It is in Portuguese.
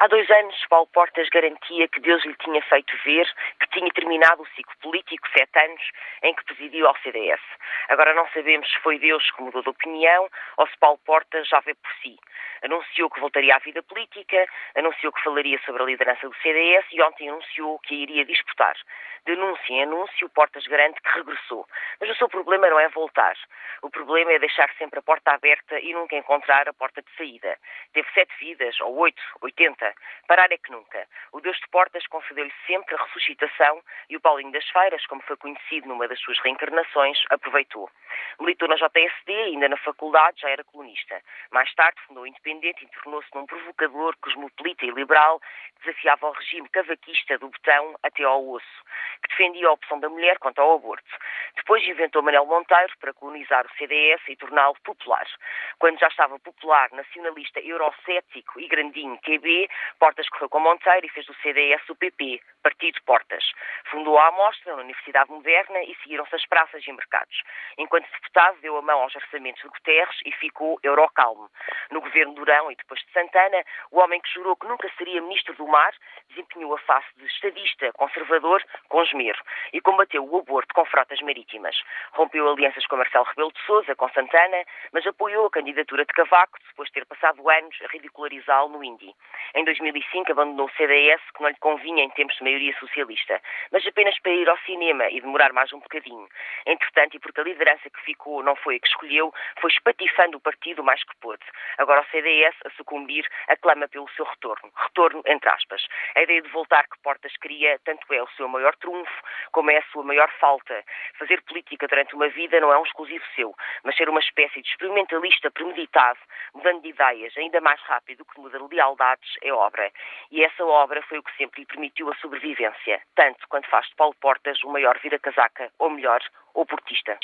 Há dois anos, Paulo Portas garantia que Deus lhe tinha feito ver que tinha terminado o ciclo político, sete anos, em que presidiu ao CDS. Agora não sabemos se foi Deus que mudou de opinião ou se Paulo Portas já vê por si. Anunciou que voltaria à vida política, anunciou que falaria sobre a liderança do CDS e ontem anunciou que a iria disputar. Denúncia em anúncio, Portas garante que regressou. Mas o seu problema não é voltar. O problema é deixar sempre a porta aberta e nunca encontrar a porta de saída. Teve sete vidas, ou oito, oitenta. Parar é que nunca. O Deus de Portas concedeu-lhe sempre a ressuscitação e o Paulinho das Feiras, como foi conhecido numa das suas reencarnações, aproveitou. Militou na JSD ainda na faculdade já era colunista. Mais tarde fundou o Independente e tornou-se num provocador cosmopolita e liberal que desafiava o regime cavaquista do botão até ao osso, que defendia a opção da mulher quanto ao aborto. Depois inventou Manuel Monteiro para colonizar o CDS e torná-lo popular. Quando já estava popular, nacionalista, eurocético e grandinho QB, Portas correu com Monteiro e fez do CDS o PP, Partido Portas. Fundou a Amostra na Universidade Moderna e seguiram-se as praças e mercados. Enquanto deputado, deu a mão aos orçamentos de Guterres e ficou eurocalmo. No governo Durão e depois de Santana, o homem que jurou que nunca seria ministro do mar desempenhou a face de estadista, conservador, com esmero e combateu o aborto com frotas marítimas. Rompeu alianças com Marcelo Rebelo de Sousa, com Santana, mas apoiou a candidatura de Cavaco depois de ter passado anos a ridicularizá-lo no Indi. Em 2005 abandonou o CDS, que não lhe convinha em tempos de maioria socialista, mas apenas para ir ao cinema e demorar mais um bocadinho. Entretanto, e porque a liderança que ficou não foi a que escolheu, foi espatifando o partido mais que pôde. Agora o CDS, a sucumbir, aclama pelo seu retorno. Retorno, entre aspas. A ideia de voltar que Portas queria, tanto é o seu maior trunfo, como é a sua maior falta. Fazer política durante uma vida não é um exclusivo seu, mas ser uma espécie de experimentalista premeditado, mudando de ideias ainda mais rápido que muda de lealdades, é obra. E essa obra foi o que sempre lhe permitiu a sobrevivência, tanto quanto faz de Paulo Portas o maior vira-casaca, ou melhor, ou portista.